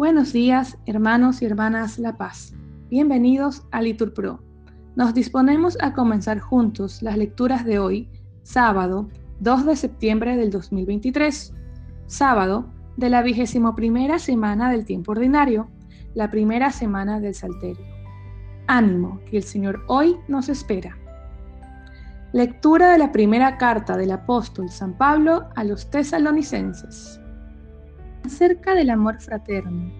Buenos días, hermanos y hermanas La Paz. Bienvenidos a Litur Pro. Nos disponemos a comenzar juntos las lecturas de hoy, sábado 2 de septiembre del 2023, sábado de la vigésimo primera semana del tiempo ordinario, la primera semana del Salterio. Ánimo, que el Señor hoy nos espera. Lectura de la primera carta del apóstol San Pablo a los tesalonicenses. Acerca del amor fraterno,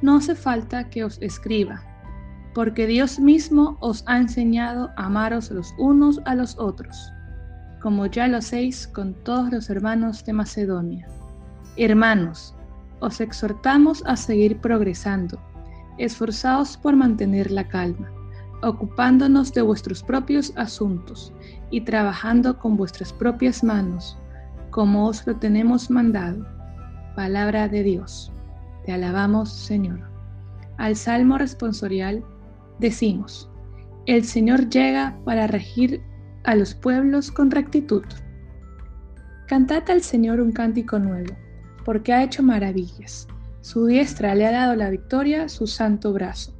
no hace falta que os escriba, porque Dios mismo os ha enseñado a amaros los unos a los otros, como ya lo hacéis con todos los hermanos de Macedonia. Hermanos, os exhortamos a seguir progresando, esforzaos por mantener la calma, ocupándonos de vuestros propios asuntos y trabajando con vuestras propias manos, como os lo tenemos mandado Palabra de Dios. Te alabamos, Señor. Al Salmo responsorial decimos, el Señor llega para regir a los pueblos con rectitud. Cantad al Señor un cántico nuevo, porque ha hecho maravillas. Su diestra le ha dado la victoria, su santo brazo.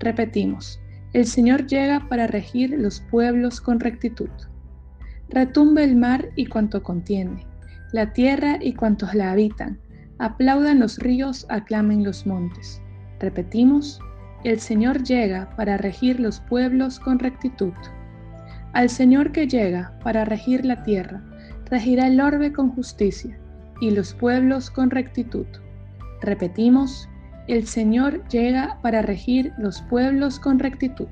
Repetimos, el Señor llega para regir los pueblos con rectitud. Retumbe el mar y cuanto contiene la tierra y cuantos la habitan. Aplaudan los ríos, aclamen los montes. Repetimos, el Señor llega para regir los pueblos con rectitud. Al Señor que llega para regir la tierra, regirá el orbe con justicia y los pueblos con rectitud. Repetimos, el Señor llega para regir los pueblos con rectitud.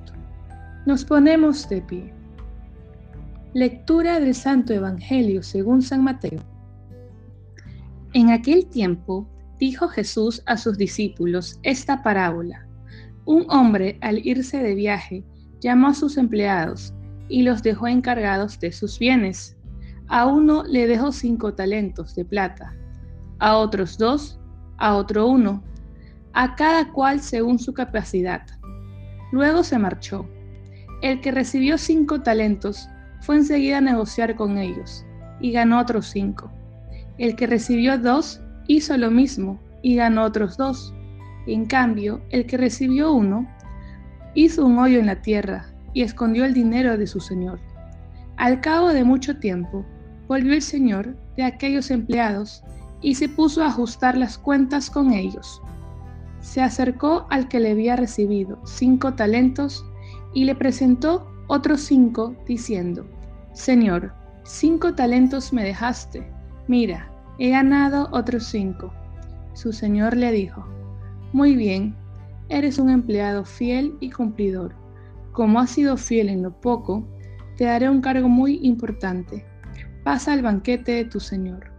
Nos ponemos de pie. Lectura del Santo Evangelio según San Mateo. En aquel tiempo dijo Jesús a sus discípulos esta parábola. Un hombre al irse de viaje llamó a sus empleados y los dejó encargados de sus bienes. A uno le dejó cinco talentos de plata, a otros dos, a otro uno, a cada cual según su capacidad. Luego se marchó. El que recibió cinco talentos fue enseguida a negociar con ellos y ganó otros cinco. El que recibió dos hizo lo mismo y ganó otros dos. En cambio, el que recibió uno hizo un hoyo en la tierra y escondió el dinero de su señor. Al cabo de mucho tiempo, volvió el señor de aquellos empleados y se puso a ajustar las cuentas con ellos. Se acercó al que le había recibido cinco talentos y le presentó otros cinco, diciendo, Señor, cinco talentos me dejaste Mira, he ganado otros cinco. Su señor le dijo, Muy bien, eres un empleado fiel y cumplidor. Como has sido fiel en lo poco, te daré un cargo muy importante. Pasa al banquete de tu señor.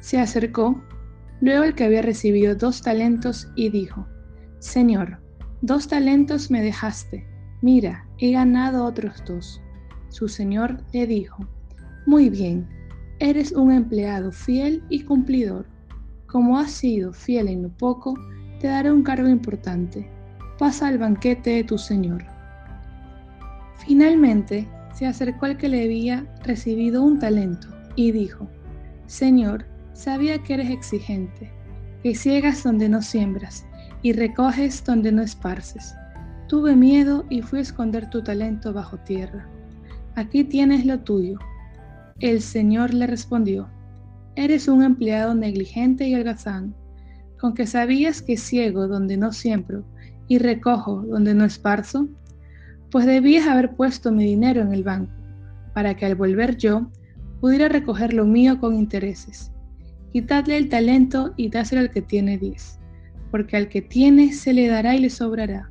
Se acercó luego el que había recibido dos talentos y dijo, Señor, dos talentos me dejaste. Mira, he ganado otros dos. Su señor le dijo, Muy bien Eres un empleado fiel y cumplidor. Como has sido fiel en lo poco, te daré un cargo importante. Pasa al banquete de tu Señor. Finalmente, se acercó al que le había recibido un talento y dijo, Señor, sabía que eres exigente, que ciegas donde no siembras y recoges donde no esparces. Tuve miedo y fui a esconder tu talento bajo tierra. Aquí tienes lo tuyo el Señor le respondió, Eres un empleado negligente y holgazán, con que sabías que ciego donde no siembro y recojo donde no esparzo, pues debías haber puesto mi dinero en el banco, para que al volver yo pudiera recoger lo mío con intereses. Quitadle el talento y dáselo al que tiene diez, porque al que tiene se le dará y le sobrará,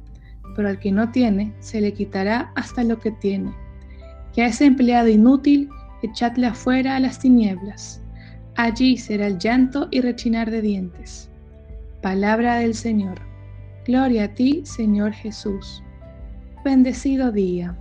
pero al que no tiene se le quitará hasta lo que tiene. Que a ese empleado inútil echadle afuera a las tinieblas. Allí será el llanto y rechinar de dientes. Palabra del Señor. Gloria a ti, Señor Jesús. Bendecido día.